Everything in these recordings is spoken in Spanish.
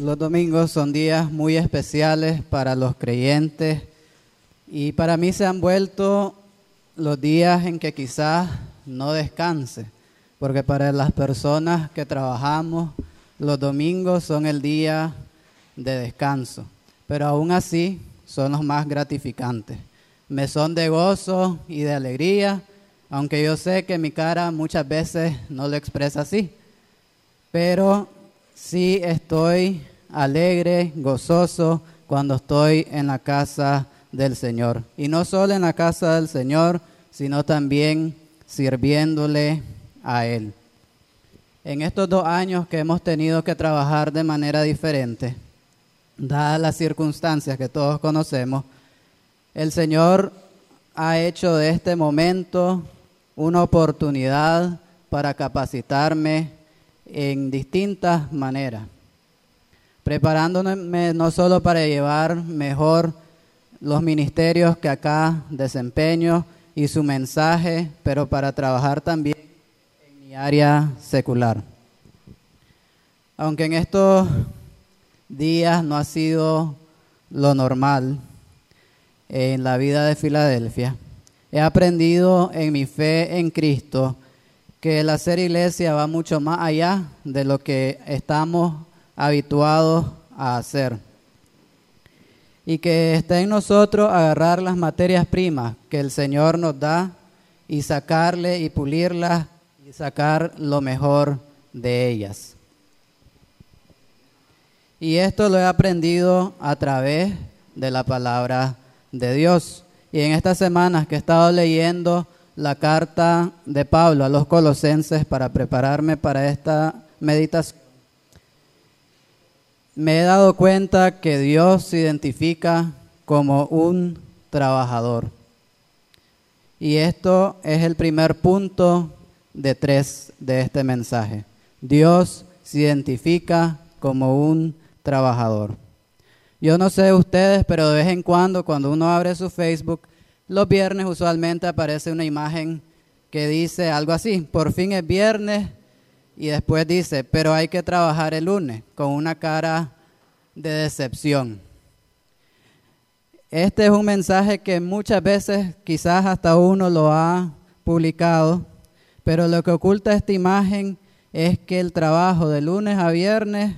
Los domingos son días muy especiales para los creyentes y para mí se han vuelto los días en que quizás no descanse, porque para las personas que trabajamos, los domingos son el día de descanso, pero aún así son los más gratificantes. Me son de gozo y de alegría, aunque yo sé que mi cara muchas veces no lo expresa así, pero sí estoy alegre, gozoso cuando estoy en la casa del Señor. Y no solo en la casa del Señor, sino también sirviéndole a Él. En estos dos años que hemos tenido que trabajar de manera diferente, dadas las circunstancias que todos conocemos, el Señor ha hecho de este momento una oportunidad para capacitarme en distintas maneras, preparándome no solo para llevar mejor los ministerios que acá desempeño y su mensaje, pero para trabajar también en mi área secular. Aunque en estos días no ha sido lo normal en la vida de Filadelfia, he aprendido en mi fe en Cristo que el hacer iglesia va mucho más allá de lo que estamos habituados a hacer. Y que está en nosotros agarrar las materias primas que el Señor nos da y sacarle y pulirlas y sacar lo mejor de ellas. Y esto lo he aprendido a través de la palabra de Dios. Y en estas semanas que he estado leyendo la carta de Pablo a los colosenses para prepararme para esta meditación, me he dado cuenta que Dios se identifica como un trabajador. Y esto es el primer punto de tres de este mensaje. Dios se identifica como un trabajador. Yo no sé ustedes, pero de vez en cuando, cuando uno abre su Facebook, los viernes usualmente aparece una imagen que dice algo así, por fin es viernes, y después dice, pero hay que trabajar el lunes, con una cara de decepción. Este es un mensaje que muchas veces quizás hasta uno lo ha publicado, pero lo que oculta esta imagen es que el trabajo de lunes a viernes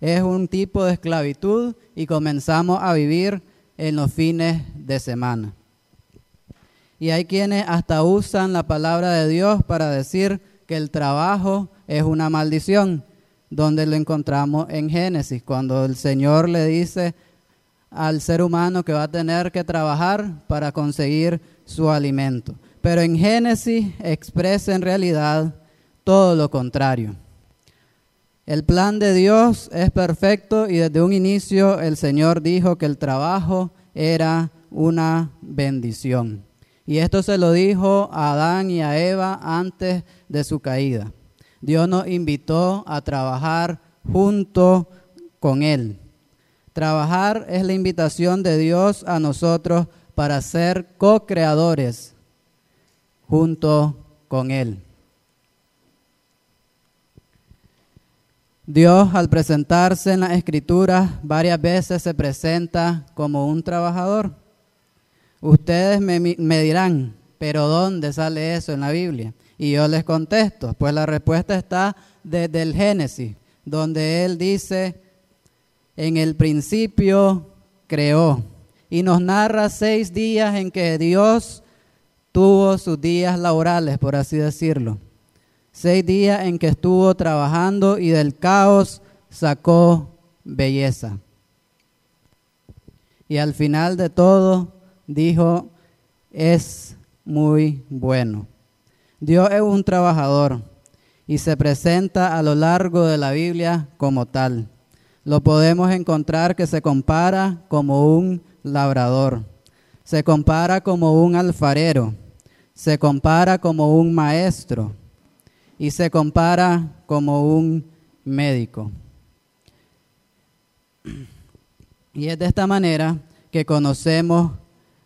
es un tipo de esclavitud y comenzamos a vivir en los fines de semana. Y hay quienes hasta usan la palabra de Dios para decir que el trabajo es una maldición, donde lo encontramos en Génesis, cuando el Señor le dice al ser humano que va a tener que trabajar para conseguir su alimento. Pero en Génesis expresa en realidad todo lo contrario. El plan de Dios es perfecto y desde un inicio el Señor dijo que el trabajo era una bendición. Y esto se lo dijo a Adán y a Eva antes de su caída. Dios nos invitó a trabajar junto con Él. Trabajar es la invitación de Dios a nosotros para ser co-creadores junto con Él. Dios al presentarse en las escrituras varias veces se presenta como un trabajador. Ustedes me, dirán, pero ¿dónde sale eso en la Biblia? Y yo les contesto, pues la respuesta está desde el Génesis, donde Él dice, en el principio creó. Y nos narra seis días en que Dios tuvo sus días laborales, por así decirlo. Seis días en que estuvo trabajando y del caos sacó belleza. Y al final de todo, dijo, es muy bueno. Dios es un trabajador y se presenta a lo largo de la Biblia como tal. Lo podemos encontrar que se compara como un labrador, se compara como un alfarero, se compara como un maestro y se compara como un médico. Y es de esta manera que conocemos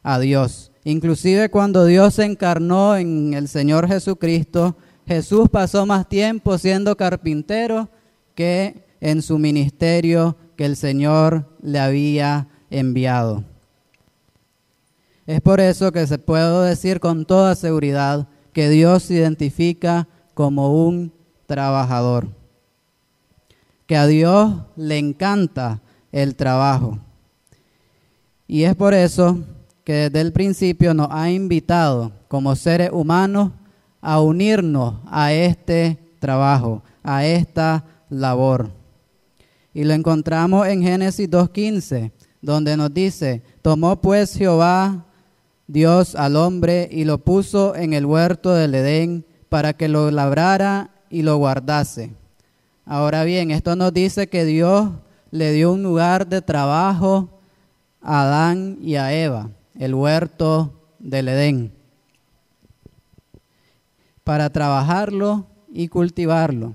a Dios. Inclusive cuando Dios se encarnó en el Señor Jesucristo, Jesús pasó más tiempo siendo carpintero que en su ministerio que el Señor le había enviado. Es por eso que se puedo decir con toda seguridad que Dios se identifica como un trabajador, que a Dios le encanta el trabajo. Y es por eso que desde el principio nos ha invitado como seres humanos a unirnos a este trabajo, a esta labor. Y lo encontramos en Génesis 2.15, donde nos dice, tomó pues Jehová Dios al hombre y lo puso en el huerto del Edén para que lo labrara y lo guardase. Ahora bien, esto nos dice que Dios le dio un lugar de trabajo a Adán y a Eva, el huerto del Edén, para trabajarlo y cultivarlo.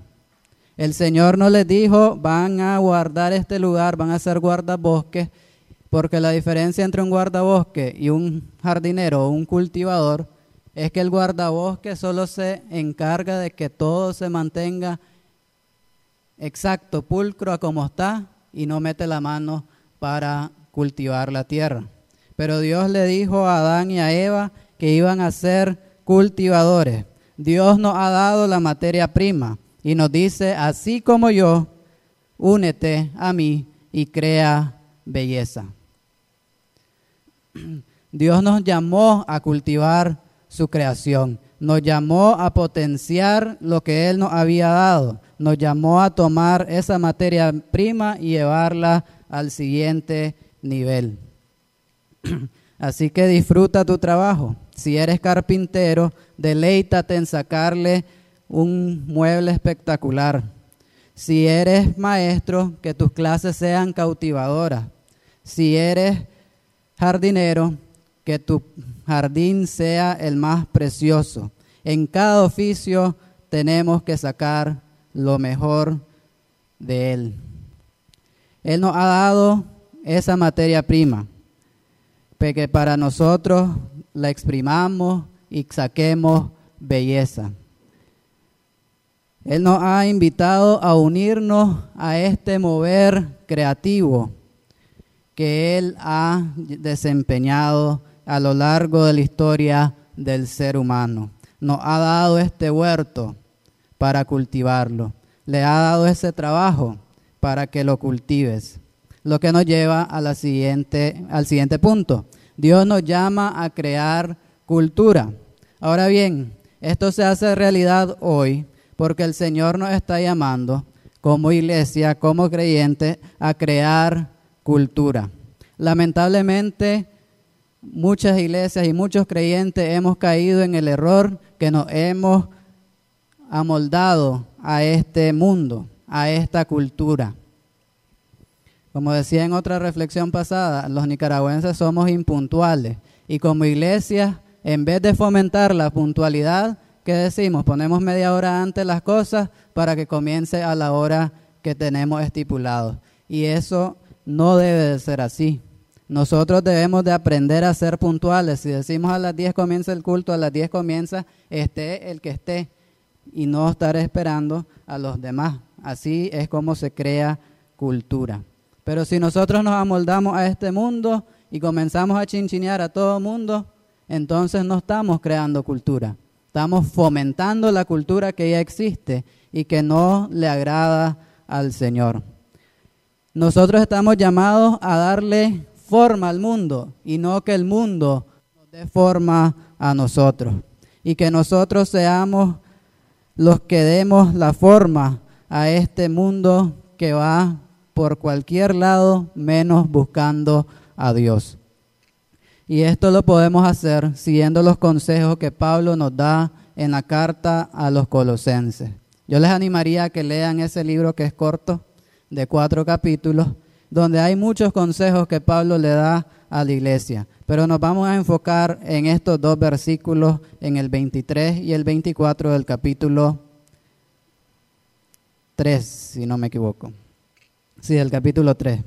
El Señor no les dijo, van a guardar este lugar, van a ser guardabosques, porque la diferencia entre un guardabosque y un jardinero o un cultivador es que el guardabosque solo se encarga de que todo se mantenga exacto, pulcro a como está y no mete la mano para cultivar la tierra. Pero Dios le dijo a Adán y a Eva que iban a ser cultivadores. Dios nos ha dado la materia prima y nos dice, así como yo, únete a mí y crea belleza. Dios nos llamó a cultivar su creación, nos llamó a potenciar lo que Él nos había dado, nos llamó a tomar esa materia prima y llevarla al siguiente nivel. Así que disfruta tu trabajo. Si eres carpintero, deleítate en sacarle un mueble espectacular. Si eres maestro, que tus clases sean cautivadoras. Si eres jardinero, que tu jardín sea el más precioso. En cada oficio tenemos que sacar lo mejor de él. Él nos ha dado esa materia prima, que para nosotros la exprimamos y saquemos belleza. Él nos ha invitado a unirnos a este mover creativo que Él ha desempeñado a lo largo de la historia del ser humano. Nos ha dado este huerto para cultivarlo. Le ha dado ese trabajo para que lo cultives. Lo que nos lleva a siguiente, al siguiente punto. Dios nos llama a crear cultura. Ahora bien, esto se hace realidad hoy porque el Señor nos está llamando como iglesia, como creyente, a crear cultura. Lamentablemente, muchas iglesias y muchos creyentes hemos caído en el error que nos hemos amoldado a este mundo, a esta cultura. Como decía en otra reflexión pasada, los nicaragüenses somos impuntuales y como iglesia, en vez de fomentar la puntualidad, ¿qué decimos? Ponemos media hora antes las cosas para que comience a la hora que tenemos estipulado. Y eso no debe de ser así. Nosotros debemos de aprender a ser puntuales. Si decimos a las 10 comienza el culto, a las 10 comienza, esté el que esté, y no estar esperando a los demás. Así es como se crea cultura. Pero si nosotros nos amoldamos a este mundo y comenzamos a chinchinear a todo mundo, entonces no estamos creando cultura. Estamos fomentando la cultura que ya existe y que no le agrada al Señor. Nosotros estamos llamados a darle forma al mundo y no que el mundo nos dé forma a nosotros. Y que nosotros seamos los que demos la forma a este mundo que va por cualquier lado menos buscando a Dios. Y esto lo podemos hacer siguiendo los consejos que Pablo nos da en la carta a los colosenses. Yo les animaría a que lean ese libro que es corto, de cuatro capítulos, donde hay muchos consejos que Pablo le da a la iglesia. Pero nos vamos a enfocar en estos dos versículos, en el 23 y el 24 del capítulo 3, si no me equivoco. Sí, del capítulo 3.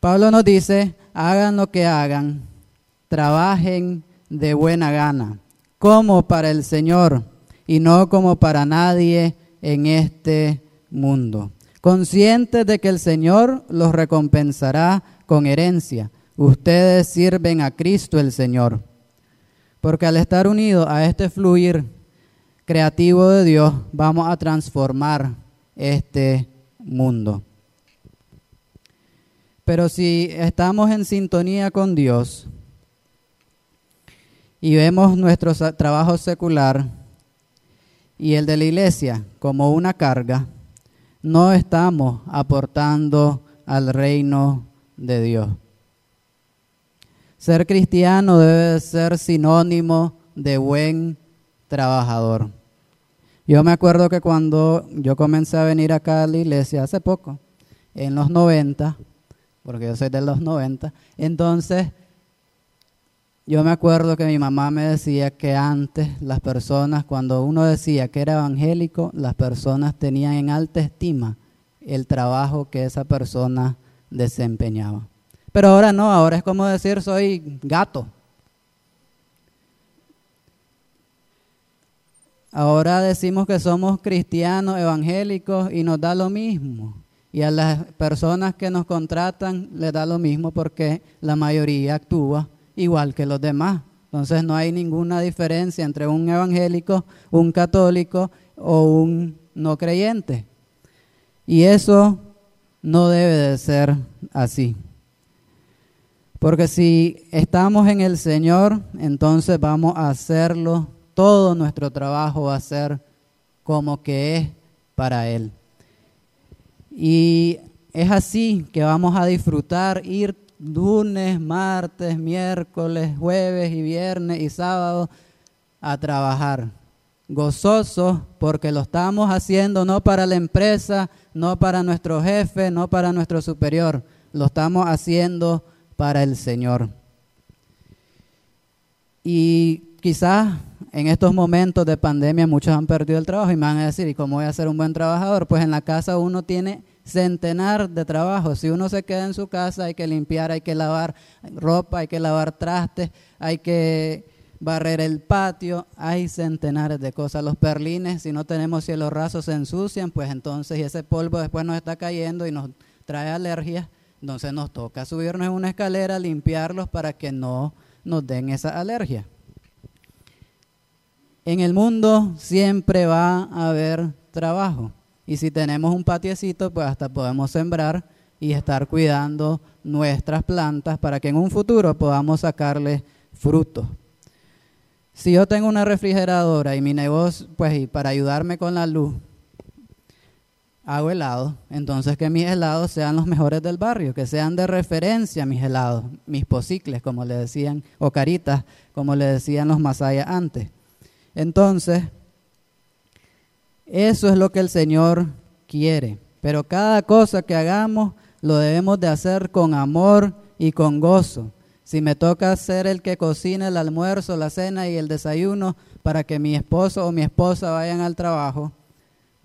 Pablo nos dice, hagan lo que hagan, trabajen de buena gana, como para el Señor y no como para nadie en este mundo conscientes de que el Señor los recompensará con herencia. Ustedes sirven a Cristo el Señor. Porque al estar unidos a este fluir creativo de Dios, vamos a transformar este mundo. Pero si estamos en sintonía con Dios y vemos nuestro trabajo secular y el de la iglesia como una carga, no estamos aportando al reino de Dios. Ser cristiano debe ser sinónimo de buen trabajador. Yo me acuerdo que cuando yo comencé a venir acá a la iglesia hace poco, en los 90, porque yo soy de los 90, entonces yo me acuerdo que mi mamá me decía que antes las personas, cuando uno decía que era evangélico, las personas tenían en alta estima el trabajo que esa persona desempeñaba. Pero ahora no, ahora es como decir soy gato. Ahora decimos que somos cristianos evangélicos y nos da lo mismo. Y a las personas que nos contratan les da lo mismo porque la mayoría actúa igual que los demás. Entonces no hay ninguna diferencia entre un evangélico, un católico o un no creyente. Y eso no debe de ser así. Porque si estamos en el Señor, entonces vamos a hacerlo todo nuestro trabajo va a ser como que es para Él. Y es así que vamos a disfrutar ir lunes, martes, miércoles, jueves y viernes y sábado a trabajar. Gozosos porque lo estamos haciendo no para la empresa, no para nuestro jefe, no para nuestro superior. Lo estamos haciendo para el Señor. Y quizás en estos momentos de pandemia muchos han perdido el trabajo y me van a decir, ¿y cómo voy a ser un buen trabajador? Pues en la casa uno tiene centenar de trabajos. Si uno se queda en su casa hay que limpiar, hay que lavar ropa, hay que lavar trastes, hay que barrer el patio, hay centenares de cosas. Los perlines, si no tenemos cielos rasos, se ensucian, pues entonces y ese polvo después nos está cayendo y nos trae alergias. Entonces nos toca subirnos en una escalera, limpiarlos para que no nos den esa alergia. En el mundo siempre va a haber trabajo. Y si tenemos un patiecito, pues hasta podemos sembrar y estar cuidando nuestras plantas para que en un futuro podamos sacarle frutos. Si yo tengo una refrigeradora y mi negocio, pues y para ayudarme con la luz, hago helado, entonces que mis helados sean los mejores del barrio, que sean de referencia mis helados, mis posicles, como le decían, o caritas, como le decían los masayas antes. Entonces, eso es lo que el Señor quiere. Pero cada cosa que hagamos lo debemos de hacer con amor y con gozo. Si me toca ser el que cocina el almuerzo, la cena y el desayuno para que mi esposo o mi esposa vayan al trabajo,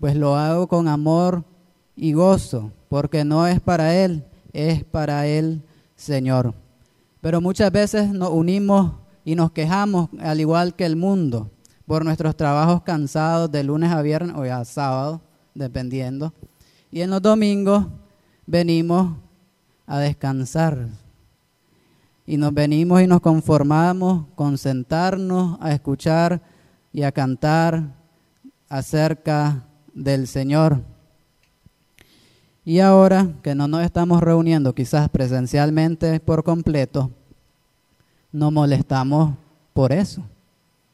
pues lo hago con amor y gozo, porque no es para Él, es para el Señor. Pero muchas veces nos unimos y nos quejamos al igual que el mundo por nuestros trabajos cansados de lunes a viernes o a sábado, dependiendo. Y en los domingos venimos a descansar. Y nos venimos y nos conformamos con sentarnos a escuchar y a cantar acerca del Señor. Y ahora que no nos estamos reuniendo quizás presencialmente por completo, nos molestamos por eso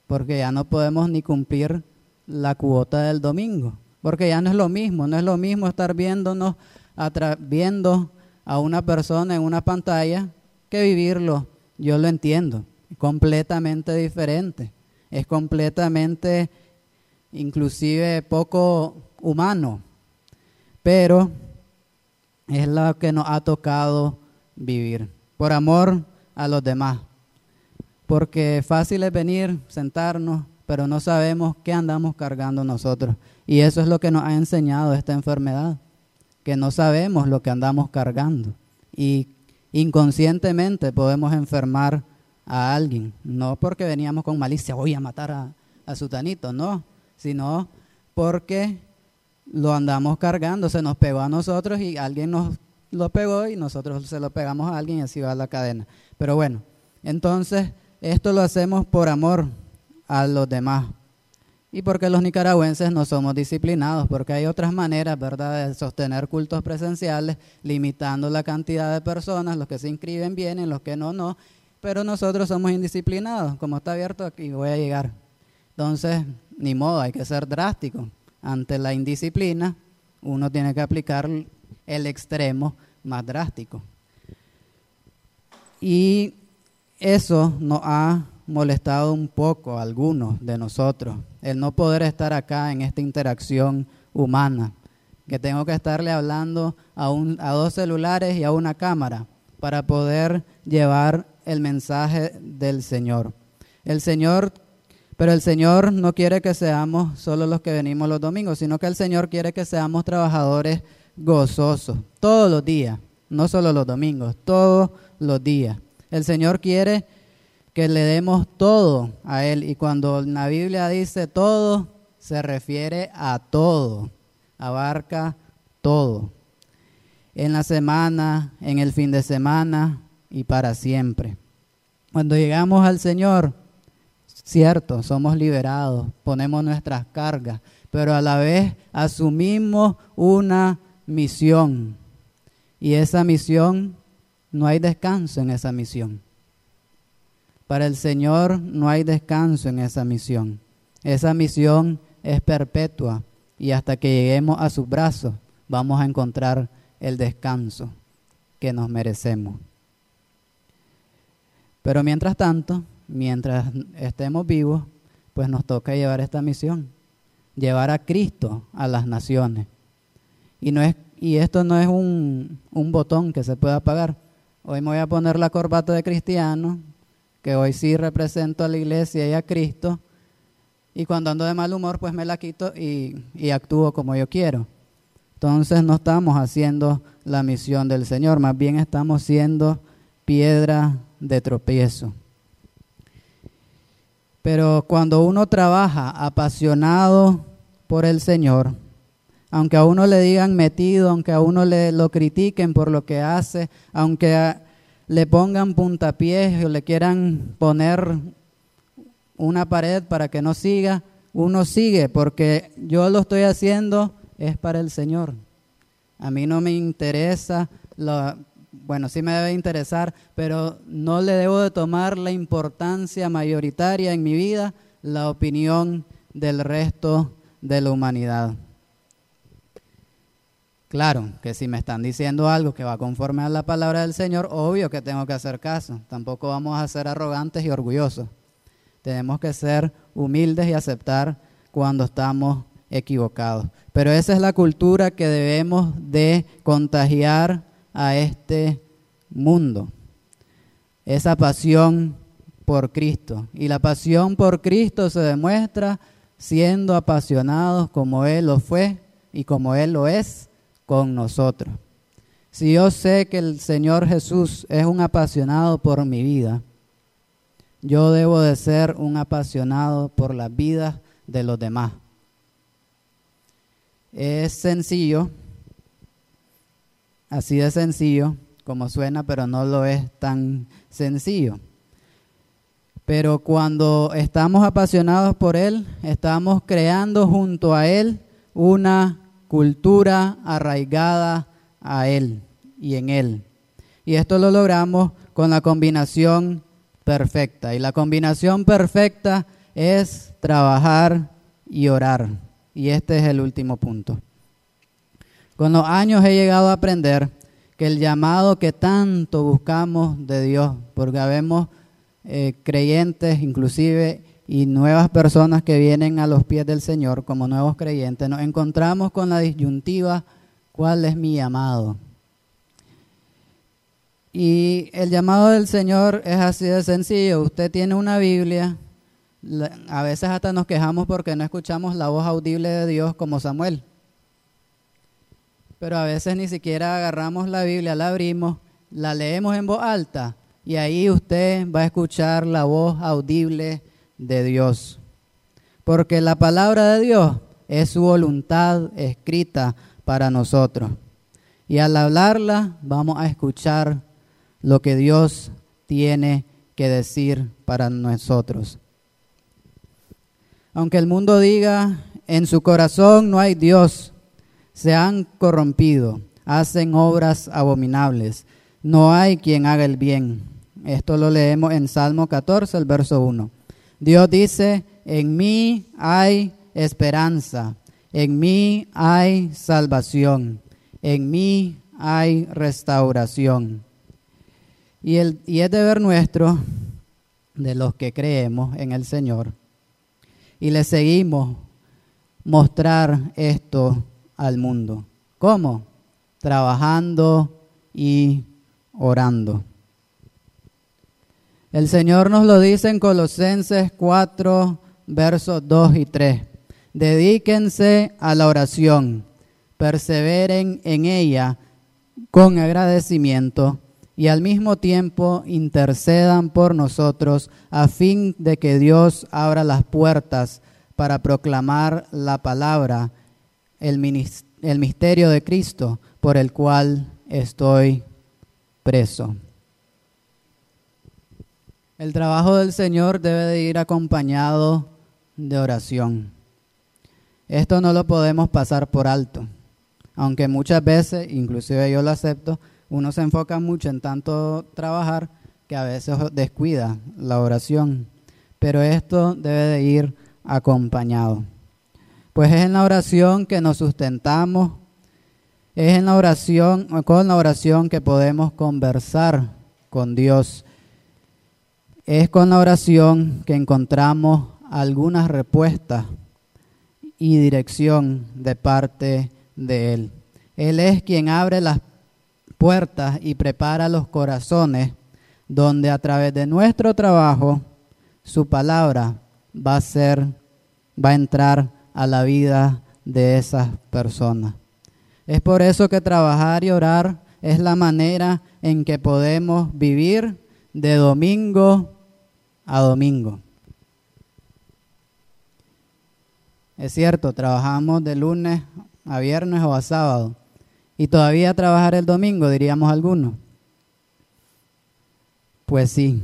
porque ya no podemos ni cumplir la cuota del domingo, porque ya no es lo mismo, no es lo mismo estar viéndonos, viendo a una persona en una pantalla que vivirlo. Yo lo entiendo, completamente diferente, es completamente inclusive poco humano, pero es lo que nos ha tocado vivir, por amor a los demás porque fácil es venir, sentarnos, pero no sabemos qué andamos cargando nosotros. Y eso es lo que nos ha enseñado esta enfermedad, que no sabemos lo que andamos cargando. Y inconscientemente podemos enfermar a alguien, no porque veníamos con malicia, voy a matar a, a Sutanito, no, sino porque lo andamos cargando, se nos pegó a nosotros y alguien nos lo pegó y nosotros se lo pegamos a alguien y así va la cadena. Pero bueno, entonces esto lo hacemos por amor a los demás. Y porque los nicaragüenses no somos disciplinados, porque hay otras maneras, ¿verdad?, de sostener cultos presenciales, limitando la cantidad de personas, los que se inscriben vienen, los que no, no, pero nosotros somos indisciplinados, como está abierto aquí voy a llegar. Entonces, ni modo, hay que ser drástico. Ante la indisciplina, uno tiene que aplicar el extremo más drástico. Y eso nos ha molestado un poco a algunos de nosotros, el no poder estar acá en esta interacción humana, que tengo que estarle hablando a, un, a dos celulares y a una cámara para poder llevar el mensaje del Señor. El Señor, pero el Señor no quiere que seamos solo los que venimos los domingos, sino que el Señor quiere que seamos trabajadores gozosos todos los días, no solo los domingos, todos los días. El Señor quiere que le demos todo a Él. Y cuando la Biblia dice todo, se refiere a todo, abarca todo. En la semana, en el fin de semana y para siempre. Cuando llegamos al Señor, cierto, somos liberados, ponemos nuestras cargas, pero a la vez asumimos una misión. Y esa misión, no hay descanso en esa misión. Para el Señor no hay descanso en esa misión. Esa misión es perpetua y hasta que lleguemos a sus brazos vamos a encontrar el descanso que nos merecemos. Pero mientras tanto, mientras estemos vivos, pues nos toca llevar esta misión, llevar a Cristo a las naciones. Y, no es, y esto no es un, un botón que se pueda apagar. Hoy me voy a poner la corbata de cristiano, que hoy sí represento a la iglesia y a Cristo, y cuando ando de mal humor, pues me la quito y, actúo como yo quiero. Entonces no estamos haciendo la misión del Señor, más bien estamos siendo piedra de tropiezo. Pero cuando uno trabaja apasionado por el Señor, aunque a uno le digan metido, aunque a uno le lo critiquen por lo que hace, aunque le pongan puntapiés o le quieran poner una pared para que no siga, uno sigue porque yo lo estoy haciendo es para el Señor. A mí no me interesa, lo, bueno, sí me debe interesar, pero no le debo de tomar la importancia mayoritaria en mi vida la opinión del resto de la humanidad. Claro, que si me están diciendo algo que va conforme a la palabra del Señor, obvio que tengo que hacer caso. Tampoco vamos a ser arrogantes y orgullosos. Tenemos que ser humildes y aceptar cuando estamos equivocados. Pero esa es la cultura que debemos de contagiar a este mundo. Esa pasión por Cristo. Y la pasión por Cristo se demuestra siendo apasionados como Él lo fue y como Él lo es con nosotros. Si yo sé que el Señor Jesús es un apasionado por mi vida, yo debo de ser un apasionado por las vidas de los demás. Es sencillo, así de sencillo como suena, pero no lo es tan sencillo. Pero cuando estamos apasionados por Él, estamos creando junto a Él una cultura arraigada a Él y en Él. Y esto lo logramos con la combinación perfecta. Y la combinación perfecta es trabajar y orar. Y este es el último punto. Con los años he llegado a aprender que el llamado que tanto buscamos de Dios, porque habemos eh, creyentes, inclusive y nuevas personas que vienen a los pies del Señor como nuevos creyentes, nos encontramos con la disyuntiva, ¿cuál es mi llamado? Y el llamado del Señor es así de sencillo. Usted tiene una Biblia, a veces hasta nos quejamos porque no escuchamos la voz audible de Dios como Samuel. Pero a veces ni siquiera agarramos la Biblia, la abrimos, la leemos en voz alta y ahí usted va a escuchar la voz audible de Dios. Porque la palabra de Dios es su voluntad escrita para nosotros. Y al hablarla vamos a escuchar lo que Dios tiene que decir para nosotros. Aunque el mundo diga, en su corazón no hay Dios, se han corrompido, hacen obras abominables, no hay quien haga el bien. Esto lo leemos en Salmo 14, el verso 1. Dios dice, en mí hay esperanza, en mí hay salvación, en mí hay restauración. Y, el, y es deber nuestro, de los que creemos en el Señor, y le seguimos mostrar esto al mundo. ¿Cómo? Trabajando y orando. El Señor nos lo dice en Colosenses 4, versos 2 y 3. Dedíquense a la oración, perseveren en ella con agradecimiento y al mismo tiempo intercedan por nosotros a fin de que Dios abra las puertas para proclamar la palabra, el, misterio de Cristo por el cual estoy preso. El trabajo del Señor debe de ir acompañado de oración. Esto no lo podemos pasar por alto, aunque muchas veces, inclusive yo lo acepto, uno se enfoca mucho en tanto trabajar que a veces descuida la oración, pero esto debe de ir acompañado. Pues es en la oración que nos sustentamos, es en la oración, con la oración que podemos conversar con Dios es con la oración que encontramos algunas respuestas y dirección de parte de Él. Él es quien abre las puertas y prepara los corazones donde a través de nuestro trabajo su palabra va a ser va a entrar a la vida de esas personas. Es por eso que trabajar y orar es la manera en que podemos vivir de domingo a domingo. Es cierto, trabajamos de lunes a viernes o a sábado. Y todavía trabajar el domingo, diríamos algunos. Pues sí.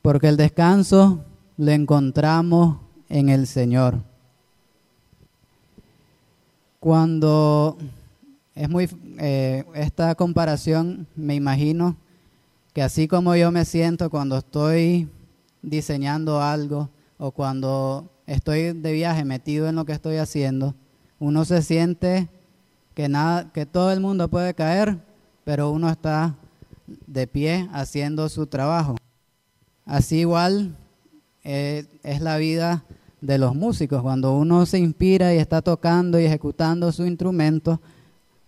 Porque el descanso lo encontramos en el Señor. Cuando es muy, eh, esta comparación me imagino que así como yo me siento cuando estoy diseñando algo o cuando estoy de viaje metido en lo que estoy haciendo, uno se siente que nada, que todo el mundo puede caer, pero uno está de pie haciendo su trabajo. Así igual eh, es la vida de los músicos. Cuando uno se inspira y está tocando y ejecutando su instrumento,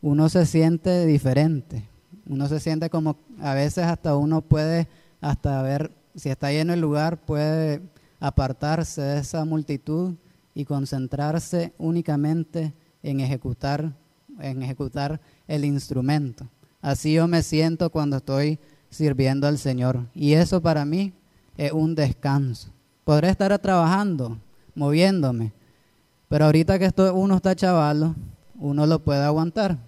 uno se siente diferente. Uno se siente como a veces hasta uno puede, hasta ver, si está lleno el lugar, puede apartarse de esa multitud y concentrarse únicamente en ejecutar, en ejecutar el instrumento. Así yo me siento cuando estoy sirviendo al Señor. Y eso para mí es un descanso. Podré estar trabajando, moviéndome, pero ahorita que estoy, uno está chavalo, uno lo puede aguantar.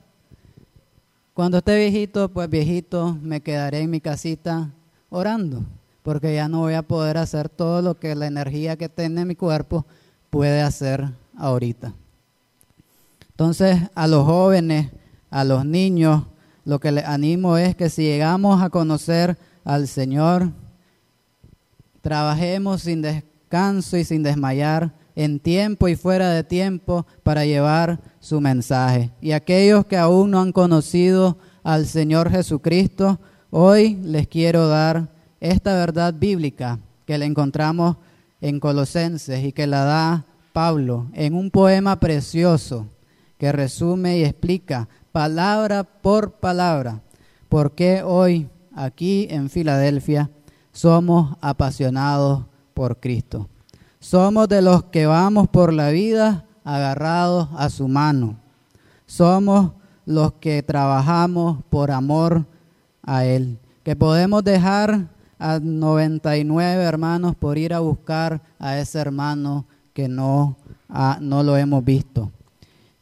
Cuando esté viejito, pues viejito, me quedaré en mi casita orando, porque ya no voy a poder hacer todo lo que la energía que tiene mi cuerpo puede hacer ahorita. Entonces, a los jóvenes, a los niños, lo que les animo es que si llegamos a conocer al Señor, trabajemos sin descanso y sin desmayar, en tiempo y fuera de tiempo, para llevar su mensaje. Y aquellos que aún no han conocido al Señor Jesucristo, hoy les quiero dar esta verdad bíblica que le encontramos en Colosenses y que la da Pablo en un poema precioso que resume y explica palabra por palabra por qué hoy aquí en Filadelfia somos apasionados por Cristo. Somos de los que vamos por la vida agarrados a su mano. Somos los que trabajamos por amor a Él. Que podemos dejar a 99 hermanos por ir a buscar a ese hermano que no no lo hemos visto.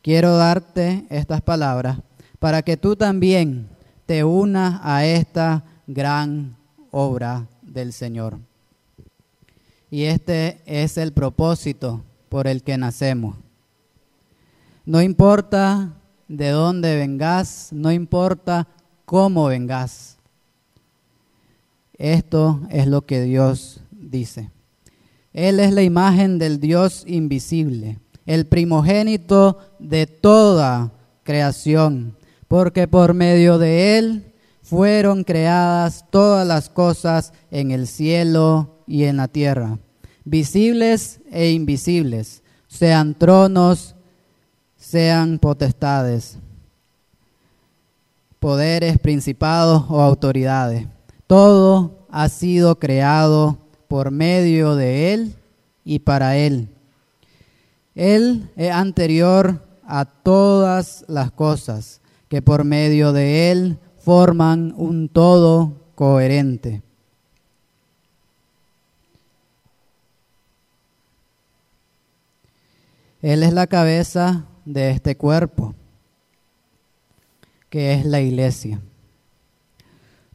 Quiero darte estas palabras para que tú también te unas a esta gran obra del Señor. Y este es el propósito por el que nacemos. No importa de dónde vengas, no importa cómo vengas. Esto es lo que Dios dice. Él es la imagen del Dios invisible, el primogénito de toda creación, porque por medio de Él fueron creadas todas las cosas en el cielo y en la tierra, visibles e invisibles, sean tronos, sean potestades, poderes, principados o autoridades. Todo ha sido creado por medio de Él y para Él. Él es anterior a todas las cosas, que por medio de Él forman un todo coherente. Él es la cabeza de este cuerpo, que es la iglesia.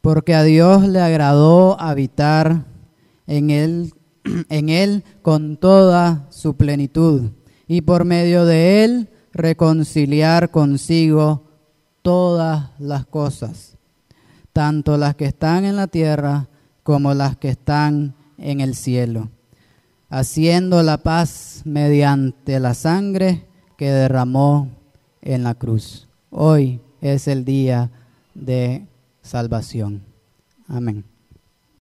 Porque a Dios le agradó habitar en él, en él con toda su plenitud y por medio de él reconciliar consigo todas las cosas, tanto las que están en la tierra como las que están en el cielo, haciendo la paz mediante la sangre que derramó en la cruz. Hoy es el día de salvación. Amén.